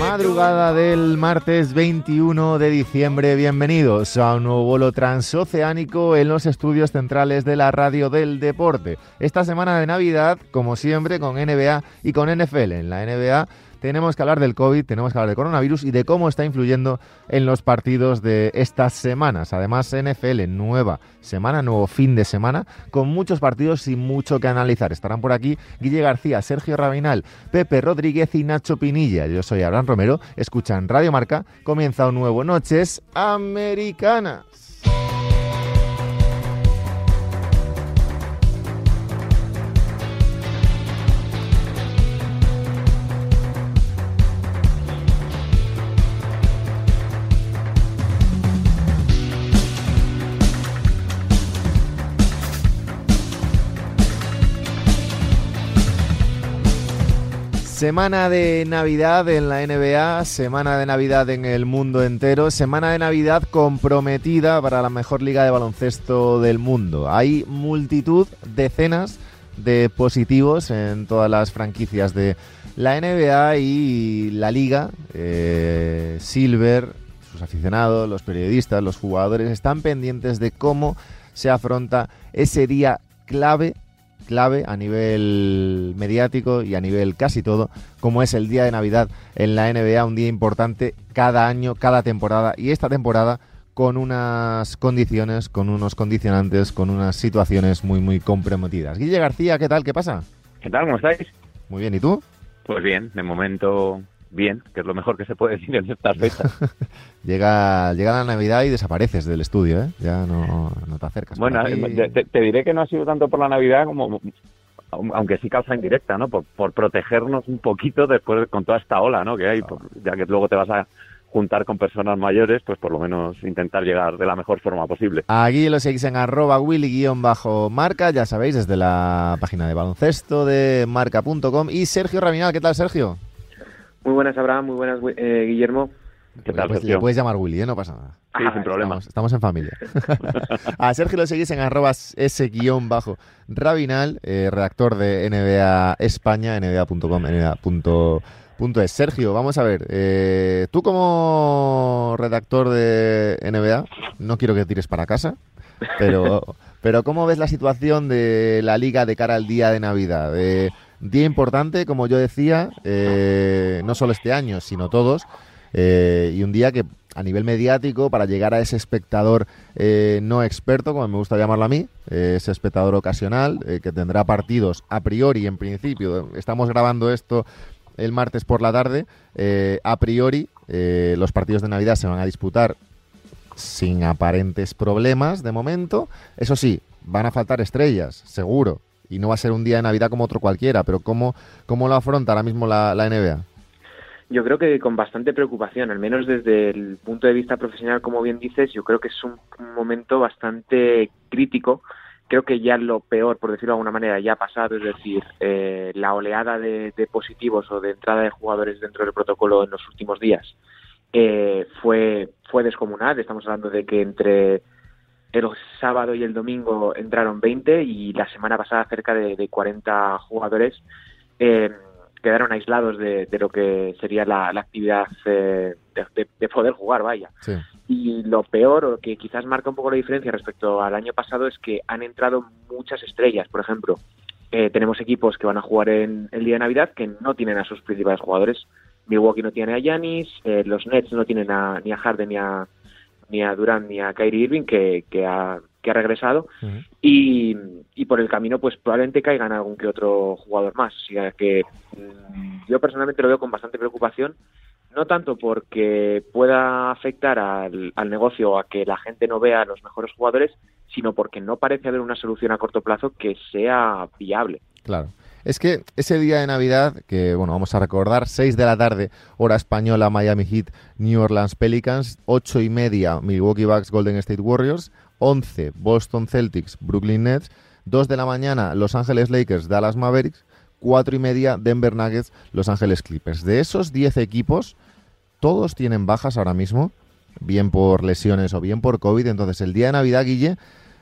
Madrugada del martes 21 de diciembre, bienvenidos a un nuevo vuelo transoceánico en los estudios centrales de la radio del deporte. Esta semana de Navidad, como siempre, con NBA y con NFL. En la NBA tenemos que hablar del COVID, tenemos que hablar del coronavirus y de cómo está influyendo en los partidos de estas semanas. Además, NFL, nueva semana, nuevo fin de semana, con muchos partidos y mucho que analizar. Estarán por aquí Guille García, Sergio Rabinal, Pepe Rodríguez y Nacho Pinilla. Yo soy Abraham Romero, escuchan Radio Marca, comienza un nuevo Noches Americanas. Semana de Navidad en la NBA, semana de Navidad en el mundo entero, semana de Navidad comprometida para la mejor liga de baloncesto del mundo. Hay multitud, decenas de positivos en todas las franquicias de la NBA y la liga. Eh, Silver, sus aficionados, los periodistas, los jugadores están pendientes de cómo se afronta ese día clave clave a nivel mediático y a nivel casi todo, como es el día de Navidad en la NBA, un día importante cada año, cada temporada y esta temporada con unas condiciones, con unos condicionantes, con unas situaciones muy, muy comprometidas. Guille García, ¿qué tal? ¿Qué pasa? ¿Qué tal? ¿Cómo estáis? Muy bien, ¿y tú? Pues bien, de momento bien, que es lo mejor que se puede decir en estas fechas. llega, llega la Navidad y desapareces del estudio, ¿eh? Ya no, te acercas. Bueno, te, diré que no ha sido tanto por la Navidad como, aunque sí causa indirecta, ¿no? Por, por protegernos un poquito después con toda esta ola, ¿no? Que hay, ya que luego te vas a juntar con personas mayores, pues por lo menos intentar llegar de la mejor forma posible. Aquí lo seguís en arroba willy-marca, ya sabéis, desde la página de baloncesto de marca.com. Y Sergio Raminal, ¿qué tal Sergio? Muy buenas, Abraham. Muy buenas, eh, Guillermo. ¿Qué tal, le puedes llamar Willy, ¿eh? no pasa nada. Sí, sin problema. Estamos, en familia. a Sergio lo seguís en arroba s-rabinal, eh, redactor de NBA España, nba.com, nba.es. Sergio, vamos a ver, eh, tú como redactor de NBA, no quiero que tires para casa, pero, pero ¿cómo ves la situación de la liga de cara al día de Navidad? Día importante, como yo decía, eh, no solo este año, sino todos. Eh, y un día que a nivel mediático, para llegar a ese espectador eh, no experto, como me gusta llamarlo a mí, ese espectador ocasional, que tendrá partidos a priori, en principio, estamos grabando esto el martes por la tarde, a priori los partidos de Navidad se van a disputar sin aparentes problemas de momento. Eso sí, van a faltar estrellas, seguro y no va a ser un día de Navidad como otro cualquiera, pero ¿cómo, cómo lo afronta ahora mismo la, NBA? Yo creo que con bastante preocupación, al menos desde el punto de vista profesional, como bien dices, yo creo que es un, momento bastante crítico. Creo que ya lo peor, por decirlo de alguna manera, ya ha pasado, es decir, eh, la oleada de, positivos o de entrada de jugadores dentro del protocolo en los últimos días eh, fue, fue descomunal. Estamos hablando de que entre el sábado y el domingo entraron 20 y la semana pasada cerca de, 40 jugadores eh, quedaron aislados de, lo que sería la, actividad eh, de, poder jugar, vaya. Y lo peor, o que quizás marca un poco la diferencia respecto al año pasado, es que han entrado muchas estrellas. Por ejemplo, eh, tenemos equipos que van a jugar en el día de Navidad que no tienen a sus principales jugadores. Milwaukee no tiene a Yanis, los Nets no tienen a, ni a Harden ni a, ni a Durant ni a Kyrie Irving, que, que, ha, que ha regresado. y, y, por el camino, pues probablemente caigan algún que otro jugador más. O sea que mm, yo personalmente lo veo con bastante preocupación no tanto porque pueda afectar al, al negocio o a que la gente no vea a los mejores jugadores, sino porque no parece haber una solución a corto plazo que sea viable. Claro. Es que ese día de Navidad, que bueno, vamos a recordar, 6 de la tarde, hora española, Miami Heat, New Orleans Pelicans, 8 y media, Milwaukee Bucks, Golden State Warriors, 11, Boston Celtics, Brooklyn Nets, 2 de la mañana, Los Ángeles Lakers, Dallas Mavericks, 4 y media, Denver Nuggets, Los Ángeles Clippers. De esos 10 equipos, todos tienen bajas ahora mismo, bien por lesiones o bien por COVID. Entonces, el día de Navidad, Guille,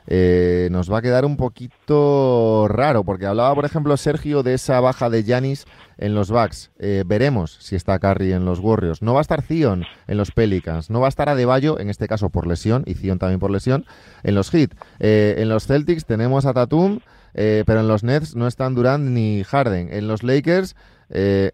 eh, nos va a quedar un poquito raro, porque hablaba, por ejemplo, Sergio de esa baja de Yanis en los Bucks. Eh, veremos si está Curry en los Warriors. No va a estar Zion en los Pelicans. No va a estar Adebayo, en este caso por lesión, y Zion también por lesión, en los Heat. Eh, en los Celtics tenemos a Tatum, pero en los Nets no están Durant ni Harden. En los Lakers,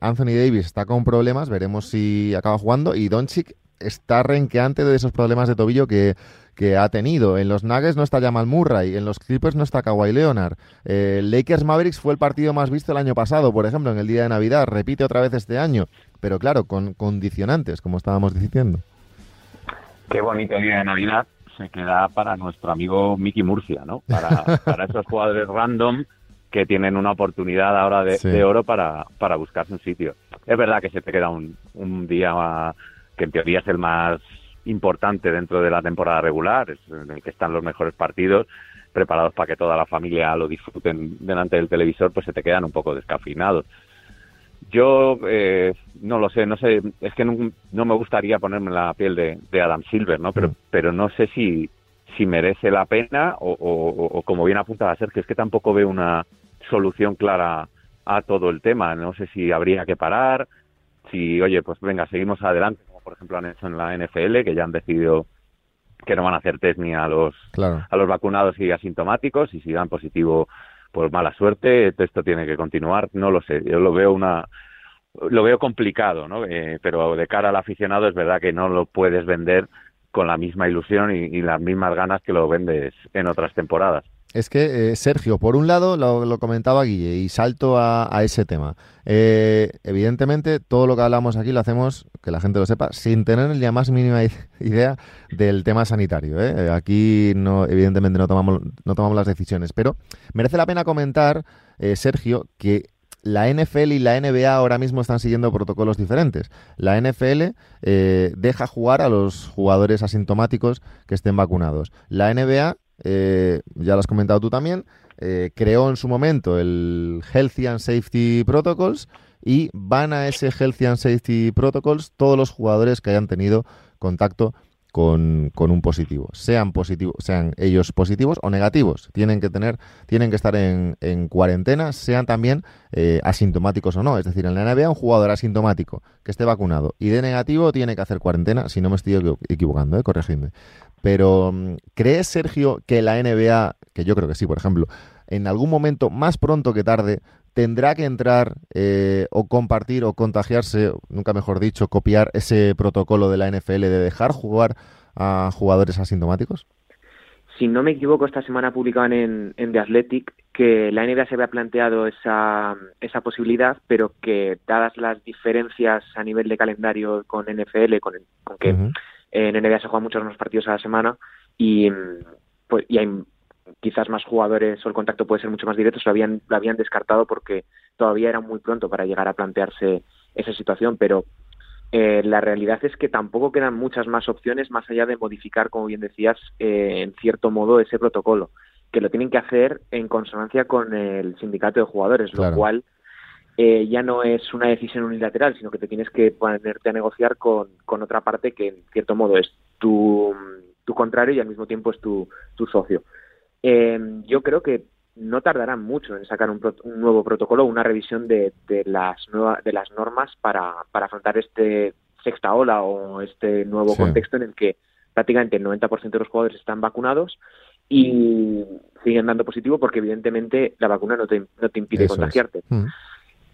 Anthony Davis está con problemas, veremos si acaba jugando, y Doncic está renqueante de esos problemas de tobillo que que ha tenido. En los Nuggets no está Jamal Murray, en los Clippers no está Kawhi Leonard. Eh, Lakers Mavericks fue el partido más visto el año pasado, por ejemplo, en el día de Navidad. Repite otra vez este año, pero claro, con condicionantes, como estábamos diciendo. Qué bonito día de Navidad se queda para nuestro amigo Mickey Murcia, ¿no? Para, para esos jugadores random que tienen una oportunidad ahora de, oro para, para buscarse un sitio. Es verdad que se te queda un, un día que en teoría es el más importante dentro de la temporada regular, es en el que están los mejores partidos preparados para que toda la familia lo disfruten delante del televisor, pues se te quedan un poco descafinados. Yo eh, no lo sé, no sé, es que no, me gustaría ponerme en la piel de, Adam Silver, ¿no? Pero, mm. pero no sé si, si merece la pena o, o, como bien apuntaba Sergio, es que tampoco veo una solución clara a todo el tema. No sé si habría que parar, si, oye, pues venga, seguimos adelante por ejemplo, han hecho en la NFL, que ya han decidido que no van a hacer test ni a los, a los vacunados y asintomáticos, y si dan positivo, pues mala suerte, esto tiene que continuar, no lo sé, yo lo veo una lo veo complicado, ¿no? Eh, pero de cara al aficionado es verdad que no lo puedes vender con la misma ilusión y las mismas ganas que lo vendes en otras temporadas. Es que, eh, Sergio, por un lado, lo, comentaba Guille y salto a, ese tema. Eh, evidentemente, todo lo que hablamos aquí lo hacemos, que la gente lo sepa, sin tener la más mínima idea del tema sanitario. ¿eh? Aquí, no, evidentemente, no tomamos, no tomamos las decisiones. Pero merece la pena comentar, Sergio, que la NFL y la NBA ahora mismo están siguiendo protocolos diferentes. La NFL deja jugar a los jugadores asintomáticos que estén vacunados. La NBA eh, ya lo has comentado tú también, eh, creó en su momento el Healthy and Safety Protocols y van a ese Healthy and Safety Protocols todos los jugadores que hayan tenido contacto con, un positivo, sean positivos, sean ellos positivos o negativos, tienen que tener, tienen que estar en, cuarentena, sean también eh, asintomáticos o no. Es decir, en la NBA un jugador asintomático que esté vacunado y de negativo tiene que hacer cuarentena, si no me estoy equivocando, ¿eh? corregidme. Pero, mm, ¿crees, Sergio, que la NBA, que yo creo que sí, por ejemplo, en algún momento, más pronto que tarde, tendrá que entrar eh, o compartir o contagiarse, nunca mejor dicho, copiar ese protocolo de la NFL de dejar jugar a jugadores asintomáticos? Si no me equivoco, esta semana publicaban en, en The Athletic que la NBA se había planteado esa, esa posibilidad, pero que dadas las diferencias a nivel de calendario con NFL, con, con que en NBA se juegan muchos más partidos a la semana y, pues, y hay quizás más jugadores o el contacto puede ser mucho más directo, lo habían, lo habían descartado porque todavía era muy pronto para llegar a plantearse esa situación, pero eh, la realidad es que tampoco quedan muchas más opciones más allá de modificar, como bien decías, eh, en cierto modo ese protocolo, que lo tienen que hacer en consonancia con el sindicato de jugadores, lo cual eh, ya no es una decisión unilateral, sino que te tienes que ponerte a negociar con, con otra parte que en cierto modo es tu, tu contrario y al mismo tiempo es tu, tu socio. Eh, yo creo que no tardarán mucho en sacar un, un nuevo protocolo, una revisión de, de las nuevas de las normas para, para afrontar este sexta ola o este nuevo contexto en el que prácticamente el 90% de los jugadores están vacunados y siguen dando positivo porque evidentemente la vacuna no te, no te impide contagiarte. Mm.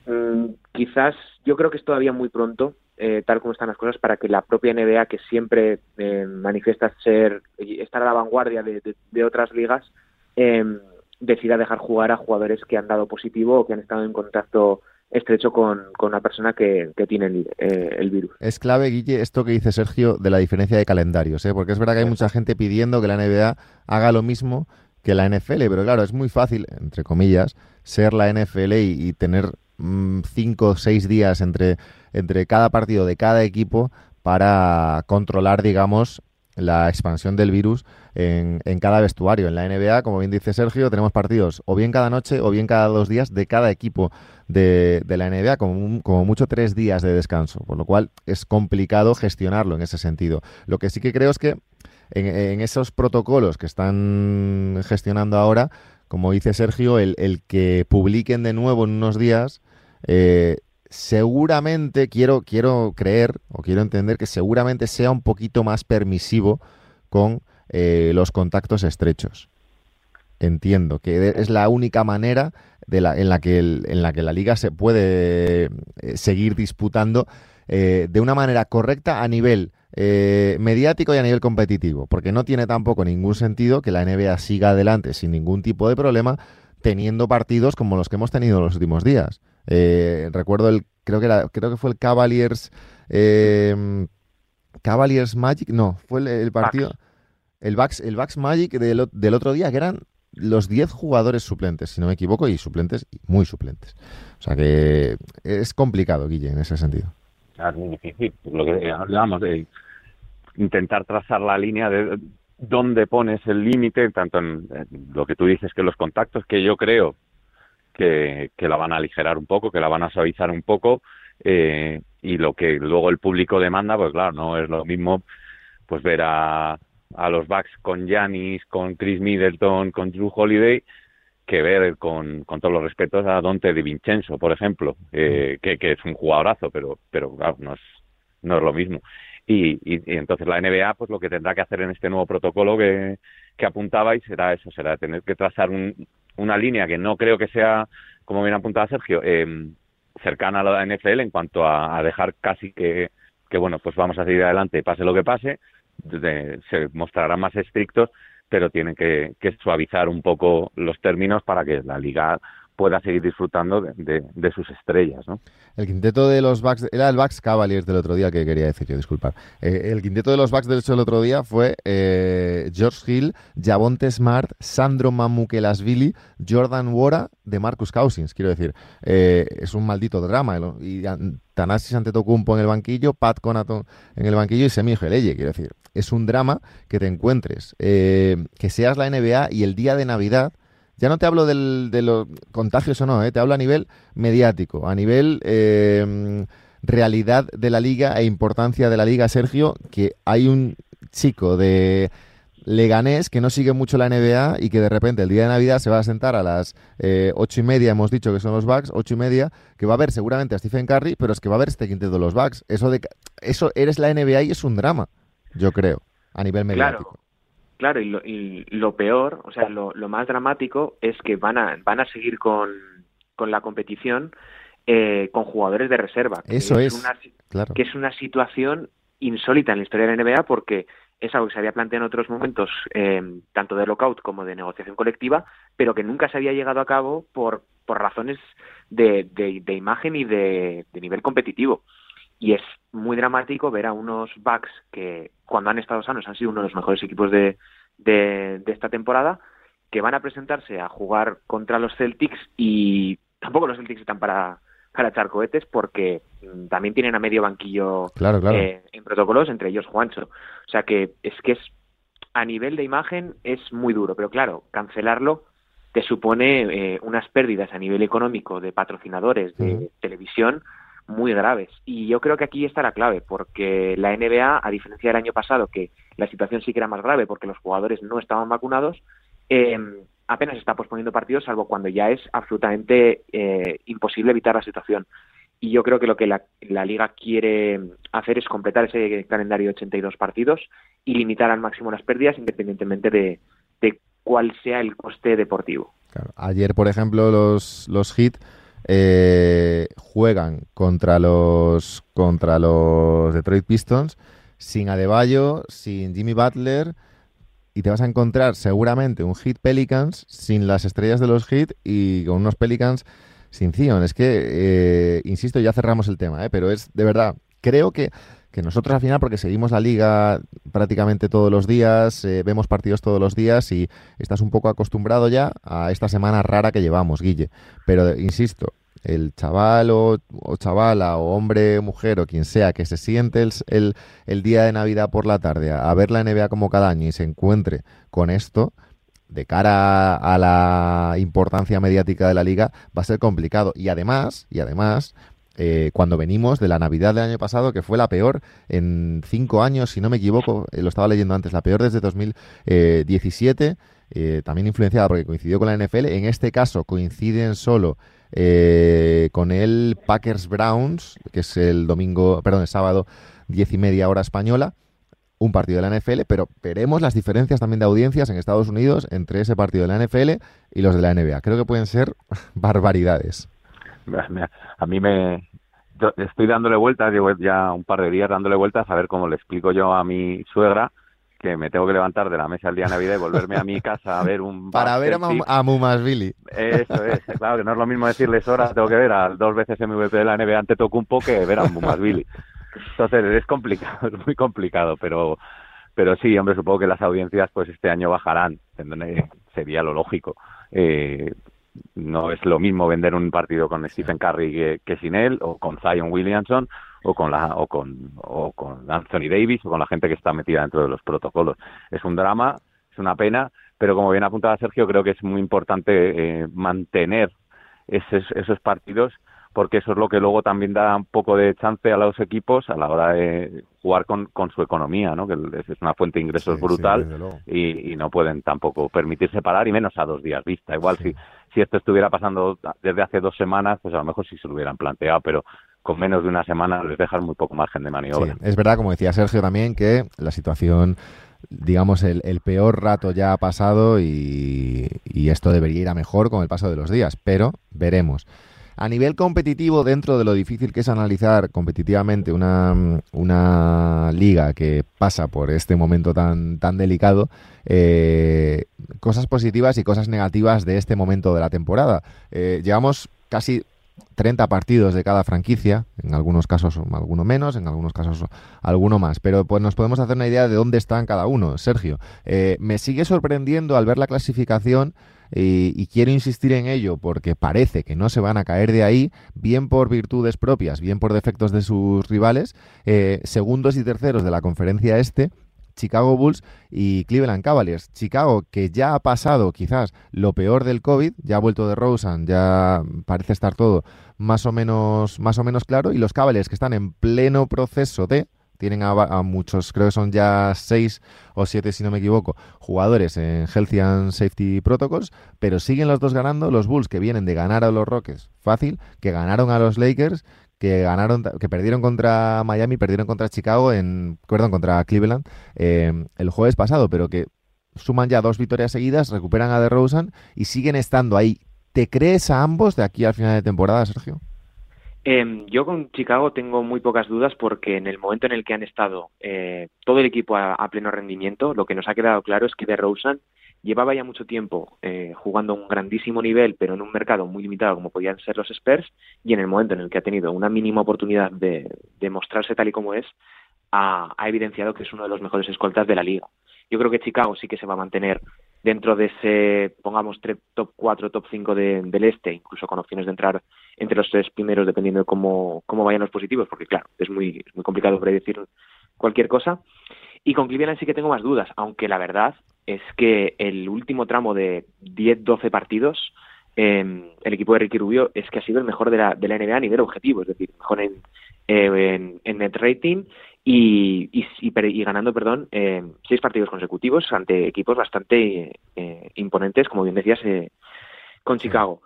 Mm, quizás yo creo que es todavía muy pronto, eh, tal como están las cosas, para que la propia NBA, que siempre eh, manifiesta ser estar a la vanguardia de, otras ligas, em, decida dejar jugar a jugadores que han dado positivo o que han estado en contacto estrecho con, una persona que, tiene eh, el, virus. Es clave, Guille, esto que dice Sergio de la diferencia de calendarios, ¿eh? porque es verdad que hay mucha gente pidiendo que la NBA haga lo mismo que la NFL, pero claro, es muy fácil, entre comillas, ser la NFL y, tener mm, cinco o seis días entre, entre cada partido de cada equipo para controlar, digamos, la expansión del virus en, en, cada vestuario. En la NBA, como bien dice Sergio, tenemos partidos o bien cada noche o bien cada dos días de cada equipo de, de la NBA, como, como, mucho tres días de descanso, por lo cual es complicado gestionarlo en ese sentido. Lo que sí que creo es que en, en esos protocolos que están gestionando ahora, como dice Sergio, el, el que publiquen de nuevo en unos días, eh, seguramente quiero, quiero creer o quiero entender que seguramente sea un poquito más permisivo con eh, los contactos estrechos. Entiendo que es la única manera en, la que en la que la liga se puede eh, seguir disputando de una manera correcta a nivel mediático y a nivel competitivo, porque no tiene tampoco ningún sentido que la NBA siga adelante sin ningún tipo de problema teniendo partidos como los que hemos tenido en los últimos días. Recuerdo el, creo que era, creo que fue el Cavaliers, Cavaliers Magic, no, fue el, partido. El Bucks, el Bucks Magic del, del otro día, que eran los 10 jugadores suplentes, si no me equivoco, y suplentes, muy suplentes. O sea que es complicado, Guille, en ese sentido. Es muy difícil. Lo que hablamos de intentar trazar la línea de dónde pones el límite, tanto en, lo que tú dices que los contactos, que yo creo que, que la van a aligerar un poco, que la van a suavizar un poco, eh, y lo que luego el público demanda, pues claro, no es lo mismo pues ver a a los Bucks con Giannis, con Chris Middleton, con Drew Holiday, que ver con, con todos los respetos a Dante Di Vincenzo, por ejemplo, eh, que, que, es un jugadorazo, pero, pero claro, no es, no es lo mismo. Y, y, entonces la NBA, pues lo que tendrá que hacer en este nuevo protocolo que, que apuntabais será eso, será tener que trazar un, una línea que no creo que sea, como bien apuntaba Sergio, eh, cercana a la NFL en cuanto a, a dejar casi que, que, bueno, pues vamos a seguir adelante, pase lo que pase, se mostrarán más estrictos, pero tienen que, suavizar un poco los términos para que la liga pueda seguir disfrutando de, sus estrellas, ¿no? El quinteto de los Bucks, era el Bucks Cavaliers del otro día que quería decir yo, disculpar. Eh, el quinteto de los Bucks del otro día fue eh, George Hill, Javonte Smart, Sandro Mamukelasvili, Jordan Wora, de Marcus Cousins, quiero decir. Eh, es un maldito drama. Y Tanasis Antetokounmpo en el banquillo, Pat Conaton en el banquillo y Semi Geleye, quiero decir. Es un drama que te encuentres, que seas la NBA y el día de Navidad ya no te hablo de los contagios o no, ¿eh? te hablo a nivel mediático, a nivel eh, realidad de la liga e importancia de la liga, Sergio, que hay un chico de Leganés que no sigue mucho la NBA y que de repente el día de Navidad se va a sentar a las eh, ocho y media, hemos dicho que son los Bucks, ocho y media, que va a ver seguramente a Stephen Curry, pero es que va a ver este quinteto de los Bucks. Eso, de, eso eres la NBA y es un drama, yo creo, a nivel mediático. Claro, y lo, peor, o sea, lo, más dramático es que van a, van a seguir con, la competición eh, con jugadores de reserva. Eso es, una, que es una situación insólita en la historia de la NBA porque es algo que se había planteado en otros momentos, eh, tanto de lockout como de negociación colectiva, pero que nunca se había llegado a cabo por, por razones de, de, imagen y de, de, nivel competitivo. Y es muy dramático ver a unos Bucks que cuando han estado sanos han sido uno de los mejores equipos de, de, esta temporada, que van a presentarse a jugar contra los Celtics y tampoco los Celtics están para, para echar cohetes porque mm, también tienen a medio banquillo eh, en protocolos, entre ellos Juancho. O sea que es que es a nivel de imagen es muy duro, pero claro, cancelarlo te supone eh, unas pérdidas a nivel económico de patrocinadores de televisión muy graves. Y yo creo que aquí está la clave, porque la NBA, a diferencia del año pasado, que la situación sí que era más grave porque los jugadores no estaban vacunados, eh, apenas está posponiendo partidos, salvo cuando ya es absolutamente eh, imposible evitar la situación. Y yo creo que lo que la, liga quiere hacer es completar ese calendario de 82 partidos y limitar al máximo las pérdidas, independientemente de, cuál sea el coste deportivo. Ayer, por ejemplo, los, los Heat eh, juegan contra los contra los Detroit Pistons sin Adebayo, sin Jimmy Butler y te vas a encontrar seguramente un Heat Pelicans sin las estrellas de los Heat y con unos Pelicans sin Zion. Es que, eh, insisto, ya cerramos el tema, ¿eh? pero es de verdad, creo que, que nosotros al final, porque seguimos la liga prácticamente todos los días, eh, vemos partidos todos los días y estás un poco acostumbrado ya a esta semana rara que llevamos, Guille. Pero, insisto, el chaval o, chavala o hombre, mujer o quien sea que se siente el, el, día de Navidad por la tarde a, ver la NBA como cada año y se encuentre con esto, de cara a la importancia mediática de la liga, va a ser complicado. Y además, y además, eh, cuando venimos de la Navidad del año pasado, que fue la peor en cinco años, si no me equivoco, eh, lo estaba leyendo antes, la peor desde 2017, eh, también influenciada porque coincidió con la NFL. En este caso coinciden solo eh, con el Packers Browns, que es el domingo, perdón, el sábado, diez y media hora española, un partido de la NFL, pero veremos las diferencias también de audiencias en Estados Unidos entre ese partido de la NFL y los de la NBA. Creo que pueden ser barbaridades. A mí me, estoy dándole vueltas, llevo ya un par de días dándole vueltas a ver cómo le explico yo a mi suegra que me tengo que levantar de la mesa el día de Navidad y volverme a mi casa a ver un... Para ver a, Mumas Billy. Eso es, claro, que no es lo mismo decirles horas, tengo que ver a dos veces MVP de la NBA ante Tocumpo que ver a Mumas Billy. Entonces es complicado, es muy complicado, pero pero sí, hombre, supongo que las audiencias pues este año bajarán, sería lo lógico. Eh, no es lo mismo vender un partido con Stephen Curry que, que sin él o con Zion Williamson o con la o con o con Anthony Davis o con la gente que está metida dentro de los protocolos. Es un drama, es una pena, pero como bien apuntaba Sergio, creo que es muy importante eh, mantener esos, esos partidos porque eso es lo que luego también da un poco de chance a los equipos a la hora de jugar con, con su economía, ¿no? que es una fuente de ingresos brutal y, y, no pueden tampoco permitirse parar y menos a dos días vista. Igual si, si esto estuviera pasando desde hace dos semanas, pues a lo mejor sí se lo hubieran planteado, pero con menos de una semana les dejan muy poco margen de maniobra. es verdad, como decía Sergio también, que la situación, digamos, el, peor rato ya ha pasado y, esto debería ir a mejor con el paso de los días, pero veremos. A nivel competitivo, dentro de lo difícil que es analizar competitivamente una, una liga que pasa por este momento tan, tan delicado, eh, cosas positivas y cosas negativas de este momento de la temporada. Eh, llevamos casi 30 partidos de cada franquicia, en algunos casos alguno menos, en algunos casos alguno más, pero pues nos podemos hacer una idea de dónde están cada uno. Sergio, eh, me sigue sorprendiendo al ver la clasificación y, quiero insistir en ello porque parece que no se van a caer de ahí, bien por virtudes propias, bien por defectos de sus rivales, eh, segundos y terceros de la conferencia este Chicago Bulls y Cleveland Cavaliers. Chicago, que ya ha pasado quizás lo peor del COVID, ya ha vuelto de Rosen, ya parece estar todo más o menos, más o menos claro, y los Cavaliers que están en pleno proceso de tienen a, muchos, creo que son ya seis o siete, si no me equivoco, jugadores en Healthy Safety Protocols, pero siguen los dos ganando, los Bulls que vienen de ganar a los Rockets, fácil, que ganaron a los Lakers que ganaron, que perdieron contra Miami, perdieron contra Chicago, en, contra Cleveland eh, el jueves pasado, pero que suman ya dos victorias seguidas, recuperan a DeRozan y siguen estando ahí. ¿Te crees a ambos de aquí al final de temporada, Sergio? Eh, yo con Chicago tengo muy pocas dudas porque en el momento en el que han estado eh, todo el equipo a, pleno rendimiento, lo que nos ha quedado claro es que DeRozan llevaba ya mucho tiempo eh, jugando a un grandísimo nivel, pero en un mercado muy limitado como podían ser los Spurs, y en el momento en el que ha tenido una mínima oportunidad de, de mostrarse tal y como es, ha, ha, evidenciado que es uno de los mejores escoltas de la liga. Yo creo que Chicago sí que se va a mantener dentro de ese, pongamos, top 4, top 5 del este, incluso con opciones de entrar entre los tres primeros dependiendo de cómo, cómo vayan los positivos, porque claro, es muy, es muy complicado predecir cualquier cosa. Y con Cleveland sí que tengo más dudas, aunque la verdad es que el último tramo de 10-12 partidos, eh, el equipo de Ricky Rubio es que ha sido el mejor de la, de la NBA a nivel objetivo, es decir, mejor en, eh, en, net rating y, y, y, ganando, perdón, eh, seis partidos consecutivos ante equipos bastante eh, imponentes, como bien decías, eh, con Chicago.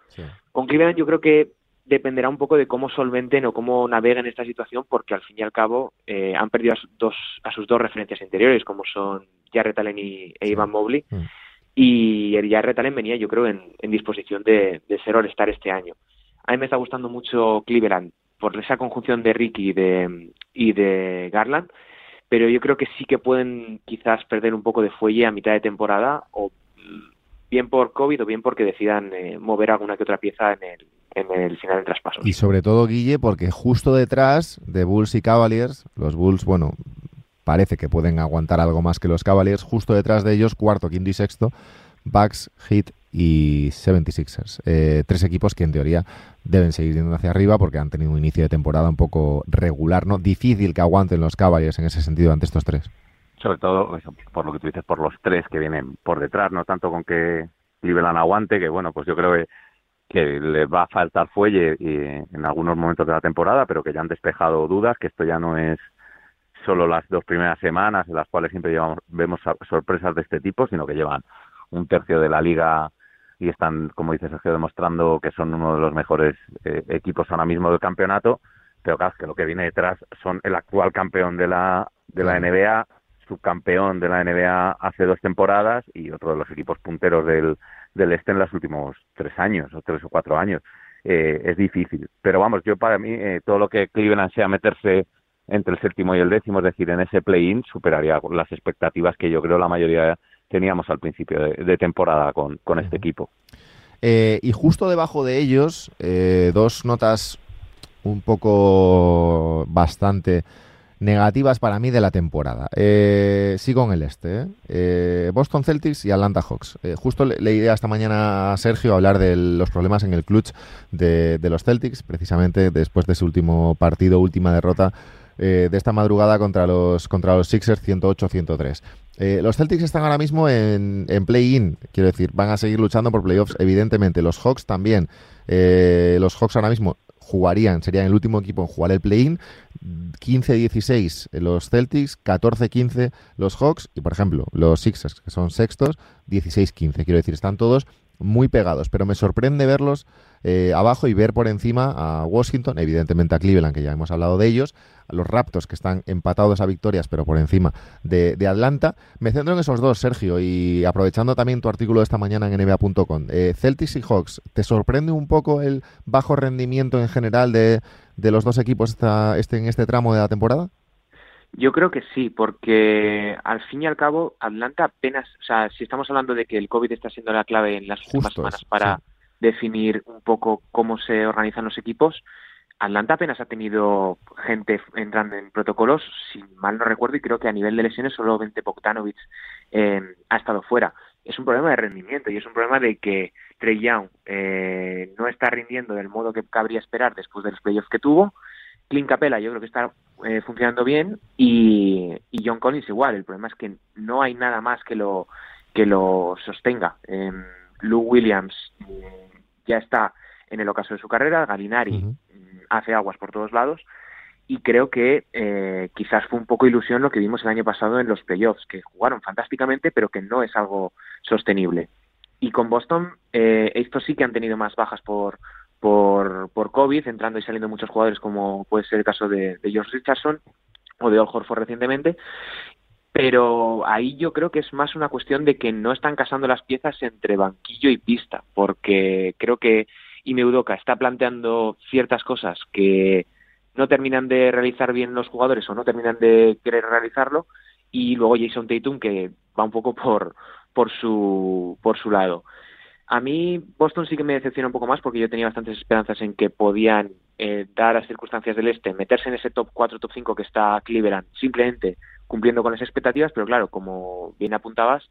Con Cleveland yo creo que dependerá un poco de cómo solventen o cómo naveguen esta situación, porque al fin y al cabo eh, han perdido a, dos, a sus dos referencias interiores, como son Jarrett Allen y e Ivan Mobley. Mm. Y el Jarrett Allen venía, yo creo, en, disposición de, ser All-Star este año. A mí me está gustando mucho Cleveland por esa conjunción de Ricky y de, y de Garland, pero yo creo que sí que pueden quizás perder un poco de fuelle a mitad de temporada, o bien por COVID o bien porque decidan eh, mover alguna que otra pieza en el, en el final del traspaso. Y sobre todo, Guille, porque justo detrás de Bulls y Cavaliers, los Bulls, bueno, parece que pueden aguantar algo más que los Cavaliers, justo detrás de ellos, cuarto, quinto y sexto, Bucks, Heat y 76ers. Eh, tres equipos que en teoría deben seguir yendo hacia arriba porque han tenido un inicio de temporada un poco regular, ¿no? Difícil que aguanten los Cavaliers en ese sentido ante estos tres. Sobre todo, por lo que tú dices, por los tres que vienen por detrás, no tanto con que Cleveland aguante, que bueno, pues yo creo que, que les va a faltar fuelle y, en algunos momentos de la temporada, pero que ya han despejado dudas, que esto ya no es solo las dos primeras semanas en las cuales siempre llevamos, vemos sorpresas de este tipo, sino que llevan un tercio de la liga y están, como dice Sergio, demostrando que son uno de los mejores eh, equipos ahora mismo del campeonato, pero claro, que lo que viene detrás son el actual campeón de la, de la NBA, subcampeón de la NBA hace dos temporadas y otro de los equipos punteros del, del este en los últimos tres años, o tres o cuatro años. Eh, es difícil. Pero vamos, yo para mí, eh, todo lo que Cleveland sea meterse entre el séptimo y el décimo, es decir, en ese play-in, superaría las expectativas que yo creo la mayoría teníamos al principio de, temporada con, con, este equipo. Eh, y justo debajo de ellos, dos notas un poco bastante negativas para mí de la temporada. Eh, sigo en el este. Eh. Boston Celtics y Atlanta Hawks. justo le, leí esta mañana a Sergio hablar de los problemas en el clutch de, los Celtics, precisamente después de su último partido, última derrota eh, de esta madrugada contra los, contra los Sixers 108-103. Eh, los Celtics están ahora mismo en, play-in, quiero decir, van a seguir luchando por playoffs, evidentemente. Los Hawks también. Eh, los Hawks ahora mismo jugarían, serían el último equipo en jugar el play-in. 15-16 los Celtics, 14-15 los Hawks y, por ejemplo, los Sixers, que son sextos, 16-15. Quiero decir, están todos muy pegados, pero me sorprende verlos eh, abajo y ver por encima a Washington, evidentemente a Cleveland, que ya hemos hablado de ellos, a los Raptors, que están empatados a victorias, pero por encima de, Atlanta. Me centro en esos dos, Sergio, y aprovechando también tu artículo de esta mañana en nba.com. Eh, Celtics y Hawks, ¿te sorprende un poco el bajo rendimiento en general de, los dos equipos esta, este, en este tramo de la temporada? Yo creo que sí, porque al fin y al cabo Atlanta apenas, o sea, si estamos hablando de que el COVID está siendo la clave en las últimas semanas para definir un poco cómo se organizan los equipos. Atlanta apenas ha tenido gente entrando en protocolos, si mal no recuerdo, y creo que a nivel de lesiones solo 20 Bogdanovic eh, ha estado fuera. Es un problema de rendimiento y es un problema de que Trey Young eh, no está rindiendo del modo que cabría esperar después de los playoffs que tuvo. Clint Capella yo creo que está eh, funcionando bien y, y, John Collins igual. El problema es que no hay nada más que lo que lo sostenga. Lou Williams ya está en el ocaso de su carrera, Galinari hace aguas por todos lados y creo que eh, quizás fue un poco ilusión lo que vimos el año pasado en los playoffs, que jugaron fantásticamente pero que no es algo sostenible. Y con Boston, eh, estos sí que han tenido más bajas por, por, por COVID, entrando y saliendo muchos jugadores como puede ser el caso de, de George Richardson o de Al Horford recientemente pero ahí yo creo que es más una cuestión de que no están casando las piezas entre banquillo y pista, porque creo que Imeudoka está planteando ciertas cosas que no terminan de realizar bien los jugadores o no terminan de querer realizarlo, y luego Jason Tatum que va un poco por, por, su, por su lado. A mí Boston sí que me decepciona un poco más porque yo tenía bastantes esperanzas en que podían, eh, dar las circunstancias del este, meterse en ese top 4, top 5 que está Cleveland, simplemente cumpliendo con las expectativas, pero claro, como bien apuntabas,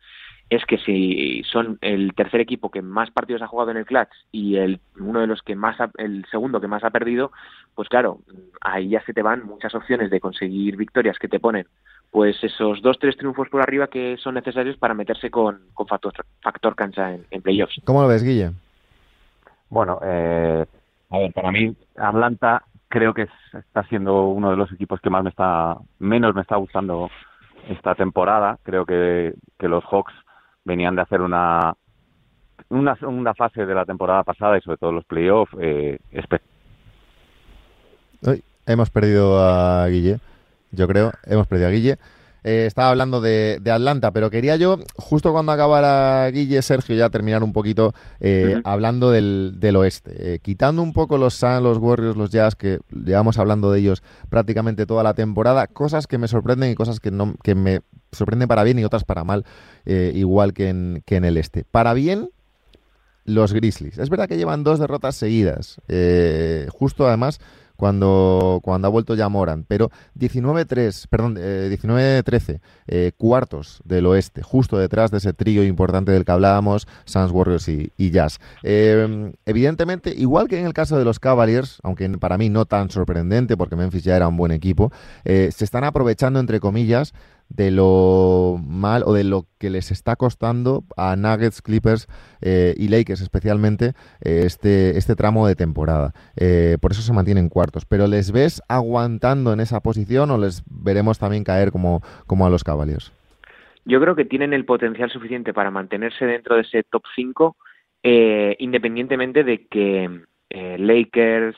es que si son el tercer equipo que más partidos ha jugado en el clutch y el uno de los que más el segundo que más ha perdido, pues claro, ahí ya se te van muchas opciones de conseguir victorias que te ponen pues esos dos tres triunfos por arriba que son necesarios para meterse con, con factor, factor cancha en, en playoffs. ¿Cómo lo ves, Guille? Bueno, eh, a ver, para mí Atlanta creo que está siendo uno de los equipos que más me está, menos me está gustando esta temporada. Creo que, los Hawks venían de hacer una, una segunda fase de la temporada pasada y sobre todo los playoffs. Eh, hemos perdido a Guille, yo creo, hemos perdido a Guille. Eh, estaba hablando de, Atlanta, pero quería yo, justo cuando acabara Guille, Sergio, ya terminar un poquito eh, hablando del, oeste. Eh, quitando un poco los Suns, los Warriors, los Jazz, que llevamos hablando de ellos prácticamente toda la temporada, cosas que me sorprenden y cosas que, no, que me sorprenden para bien y otras para mal, igual que en, que en el este. Para bien, los Grizzlies. Es verdad que llevan dos derrotas seguidas, eh, justo además cuando, cuando ha vuelto ya Moran, pero 19-3, perdón, 19-13, eh, cuartos del oeste, justo detrás de ese trío importante del que hablábamos, Suns, Warriors y, Jazz. evidentemente, igual que en el caso de los Cavaliers, aunque para mí no tan sorprendente, porque Memphis ya era un buen equipo, se están aprovechando, entre comillas, de lo mal o de lo que les está costando a Nuggets, Clippers eh, y Lakers especialmente eh, este, este tramo de temporada. Eh, por eso se mantienen cuartos. Pero ¿les ves aguantando en esa posición o les veremos también caer como, como a los Cavaliers? Yo creo que tienen el potencial suficiente para mantenerse dentro de ese top 5 independientemente de que Lakers,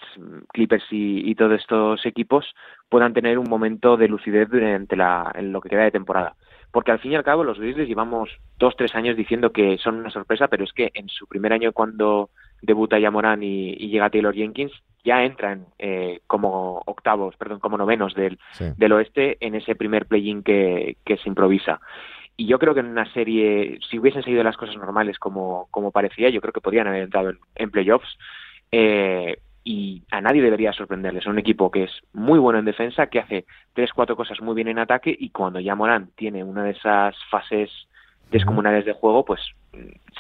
Clippers y, y, todos estos equipos puedan tener un momento de lucidez durante la, en lo que queda de temporada. Porque al fin y al cabo los Grizzlies llevamos dos, tres años diciendo que son una sorpresa, pero es que en su primer año cuando debuta ya Morán y, llega Taylor Jenkins, ya entran eh, como octavos, perdón, como novenos del, del oeste en ese primer play-in que, que se improvisa. Y yo creo que en una serie, si hubiesen seguido las cosas normales como, como parecía, yo creo que podrían haber entrado en, en playoffs. Eh, y a nadie debería sorprenderles. Es un equipo que es muy bueno en defensa, que hace tres, cuatro cosas muy bien en ataque y cuando ya Morán tiene una de esas fases descomunales de juego, pues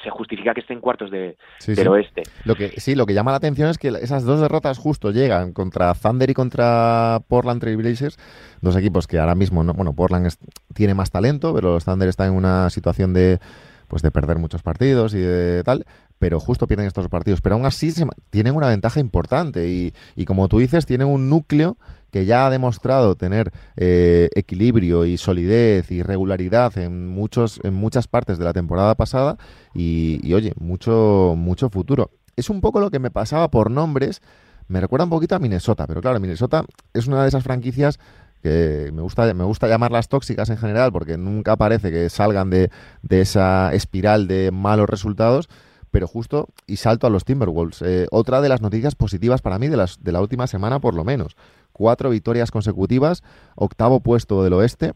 se justifica que esté en cuartos de, del oeste. Lo que, sí, lo que llama la atención es que esas dos derrotas justo llegan contra Thunder y contra Portland Trail Blazers, dos equipos que ahora mismo, no, bueno, Portland tiene más talento, pero los Thunder están en una situación de pues de perder muchos partidos y de tal, pero justo pierden estos partidos. Pero aún así tienen una ventaja importante y, y, como tú dices, tienen un núcleo que ya ha demostrado tener eh, equilibrio y solidez y regularidad en muchos en muchas partes de la temporada pasada y, y, oye mucho mucho futuro es un poco lo que me pasaba por nombres me recuerda un poquito a Minnesota pero claro Minnesota es una de esas franquicias que me gusta, me gusta llamarlas tóxicas en general porque nunca parece que salgan de, de esa espiral de malos resultados, pero justo y salto a los Timberwolves. Eh, otra de las noticias positivas para mí de, las, de la última semana por lo menos. Cuatro victorias consecutivas, octavo puesto del oeste,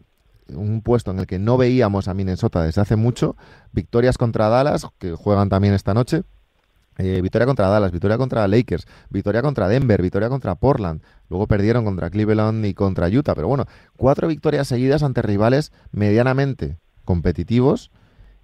un puesto en el que no veíamos a Minnesota desde hace mucho, victorias contra Dallas, que juegan también esta noche, eh, victoria contra Dallas, victoria contra Lakers, victoria contra Denver, victoria contra Portland. Luego perdieron contra Cleveland y contra Utah. Pero bueno, cuatro victorias seguidas ante rivales medianamente competitivos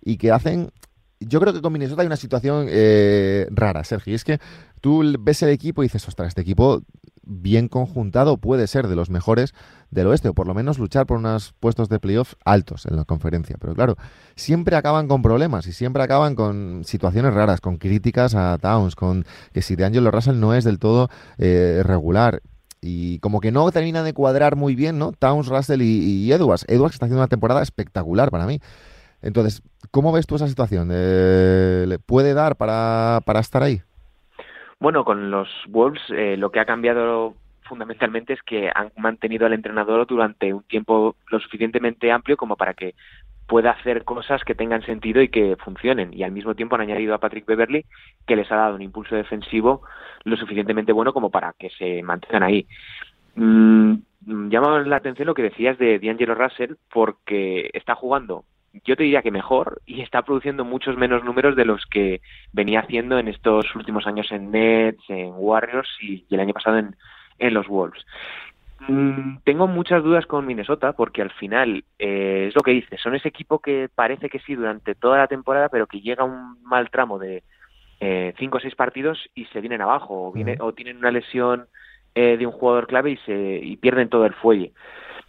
y que hacen... Yo creo que con Minnesota hay una situación eh, rara, Sergio. es que tú ves el equipo y dices, ostras, este equipo bien conjuntado puede ser de los mejores del oeste, o por lo menos luchar por unos puestos de playoff altos en la conferencia. Pero claro, siempre acaban con problemas y siempre acaban con situaciones raras, con críticas a Towns, con que si de Angelo Russell no es del todo eh, regular. Y como que no termina de cuadrar muy bien, ¿no? Towns, Russell y, Edwards. Edwards está haciendo una temporada espectacular para mí. Entonces, ¿cómo ves tú esa situación? Eh, ¿Le puede dar para, para estar ahí? Bueno, con los Wolves eh, lo que ha cambiado fundamentalmente es que han mantenido al entrenador durante un tiempo lo suficientemente amplio como para que pueda hacer cosas que tengan sentido y que funcionen. Y al mismo tiempo han añadido a Patrick Beverly, que les ha dado un impulso defensivo lo suficientemente bueno como para que se mantengan ahí. Mm, llama la atención lo que decías de D'Angelo Russell, porque está jugando yo te diría que mejor y está produciendo muchos menos números de los que venía haciendo en estos últimos años en Nets, en Warriors y, el año pasado en, en los Wolves. Mm, tengo muchas dudas con Minnesota porque al final eh, es lo que dices, son ese equipo que parece que sí durante toda la temporada, pero que llega a un mal tramo de eh, cinco o seis partidos y se vienen abajo o, viene, o tienen una lesión eh, de un jugador clave y se y pierden todo el fuelle.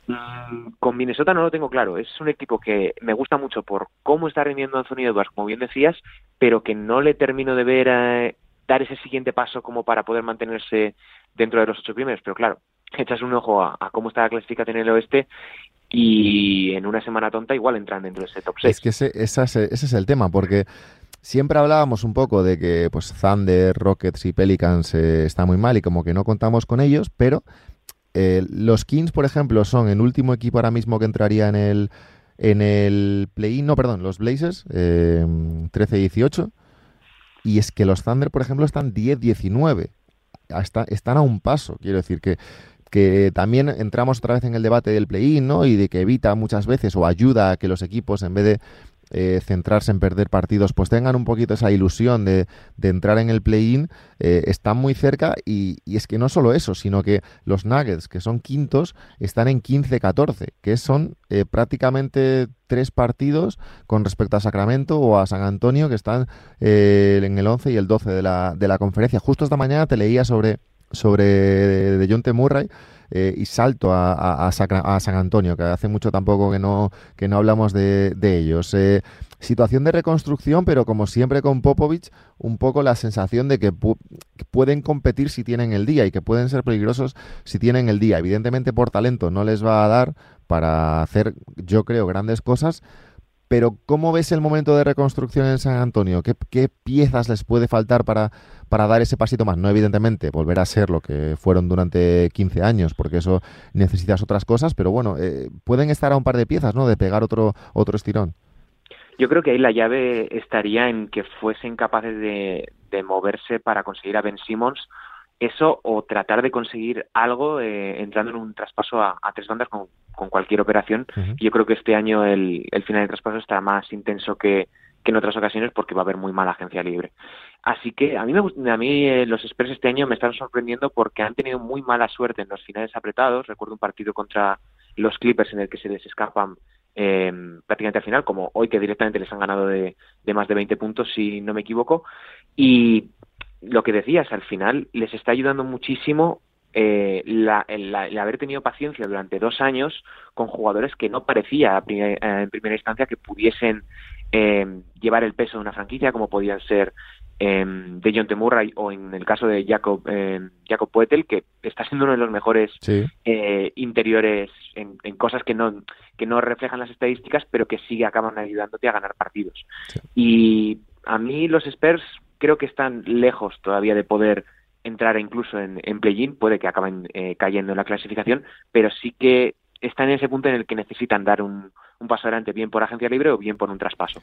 Mm, con Minnesota no lo tengo claro. Es un equipo que me gusta mucho por cómo está rindiendo Anthony Edwards, como bien decías, pero que no le termino de ver eh, dar ese siguiente paso como para poder mantenerse dentro de los ocho primeros. Pero claro, echas un ojo a, cómo está la clasificación en el oeste y en una semana tonta igual entran dentro de ese top 6. Es que ese, es el tema, porque siempre hablábamos un poco de que pues Thunder, Rockets y Pelicans eh, están muy mal y como que no contamos con ellos, pero eh, los Kings, por ejemplo, son el último equipo ahora mismo que entraría en el, en el play-in, no, perdón, los Blazers, eh, 13-18. Y es que los Thunder, por ejemplo, están 10-19. están a un paso. Quiero decir que, que también entramos otra vez en el debate del play-in, ¿no? Y de que evita muchas veces o ayuda a que los equipos, en vez de eh, centrarse en perder partidos, pues tengan un poquito esa ilusión de, de entrar en el play-in, eh, están muy cerca y, es que no solo eso, sino que los Nuggets, que son quintos, están en 15-14, que son eh, prácticamente tres partidos con respecto a Sacramento o a San Antonio, que están en el 11 y el 12 de la, de la conferencia. Justo esta mañana te leía sobre, sobre de John T. Murray, eh, y salto a, a, San Antonio, que hace mucho tampoco que no, que no hablamos de, ellos. Eh, situación de reconstrucción, pero como siempre con Popovich, un poco la sensación de que, pueden competir si tienen el día y que pueden ser peligrosos si tienen el día. Evidentemente por talento no les va a dar para hacer, yo creo, grandes cosas, pero ¿cómo ves el momento de reconstrucción en San Antonio? ¿Qué, piezas les puede faltar para, para dar ese pasito más. No, evidentemente, volver a ser lo que fueron durante 15 años, porque eso necesitas otras cosas, pero bueno, eh, pueden estar a un par de piezas, ¿no? De pegar otro, otro estirón. Yo creo que ahí la llave estaría en que fuesen capaces de, moverse para conseguir a Ben Simmons eso o tratar de conseguir algo eh, entrando en un traspaso a, tres bandas con, cualquier operación. Yo creo que este año el, el final de traspaso estará más intenso que, que en otras ocasiones porque va a haber muy mala agencia libre. Así que a mí, me, a mí eh, los Spurs este año me están sorprendiendo porque han tenido muy mala suerte en los finales apretados. Recuerdo un partido contra los Clippers en el que se les escapan eh, prácticamente al final, como hoy que directamente les han ganado de, más de 20 puntos, si no me equivoco. Y lo que decías, al final les está ayudando muchísimo eh, la, el, haber tenido paciencia durante dos años con jugadores que no parecía en primera instancia que pudiesen eh, llevar el peso de una franquicia, como podían ser eh, de John T. Murray o en el caso de Jacob, eh, Jacob Poetel, que está siendo uno de los mejores eh, interiores en, cosas que no, que no reflejan las estadísticas, pero que sí acaban ayudándote a ganar partidos. Y a mí los Spurs creo que están lejos todavía de poder entrar incluso en, en play-in, puede que acaben eh, cayendo en la clasificación, pero sí que están en ese punto en el que necesitan dar un, un paso adelante, bien por agencia libre o bien por un traspaso.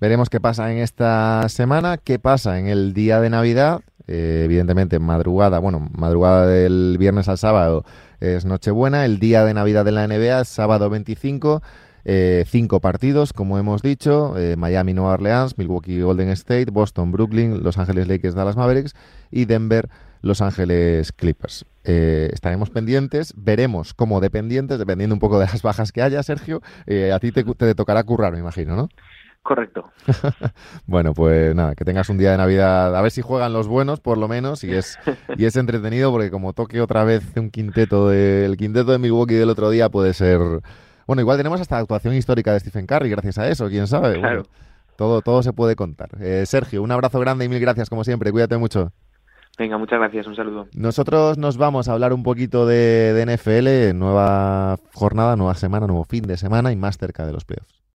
Veremos qué pasa en esta semana, qué pasa en el día de Navidad. Eh, evidentemente, madrugada, bueno, madrugada del viernes al sábado es Nochebuena. El día de Navidad de la NBA es sábado 25. Eh, cinco partidos, como hemos dicho, Miami, Nueva Orleans, Milwaukee, Golden State, Boston, Brooklyn, Los Ángeles Lakers, Dallas Mavericks y Denver, Los Ángeles Clippers. Eh, estaremos pendientes, veremos cómo dependientes, dependiendo un poco de las bajas que haya, Sergio, eh, a ti te, tocará currar, me imagino, ¿no? Correcto. bueno, pues nada, que tengas un día de Navidad, a ver si juegan los buenos, por lo menos, y es, y es entretenido, porque como toque otra vez un quinteto del quinteto de Milwaukee del otro día, puede ser... Bueno, igual tenemos hasta la actuación histórica de Stephen Curry, gracias a eso, quién sabe. todo, todo se puede contar. Eh, Sergio, un abrazo grande y mil gracias, como siempre. Cuídate mucho. Venga, muchas gracias, un saludo. Nosotros nos vamos a hablar un poquito de, de NFL, nueva jornada, nueva semana, nuevo fin de semana y más cerca de los playoffs.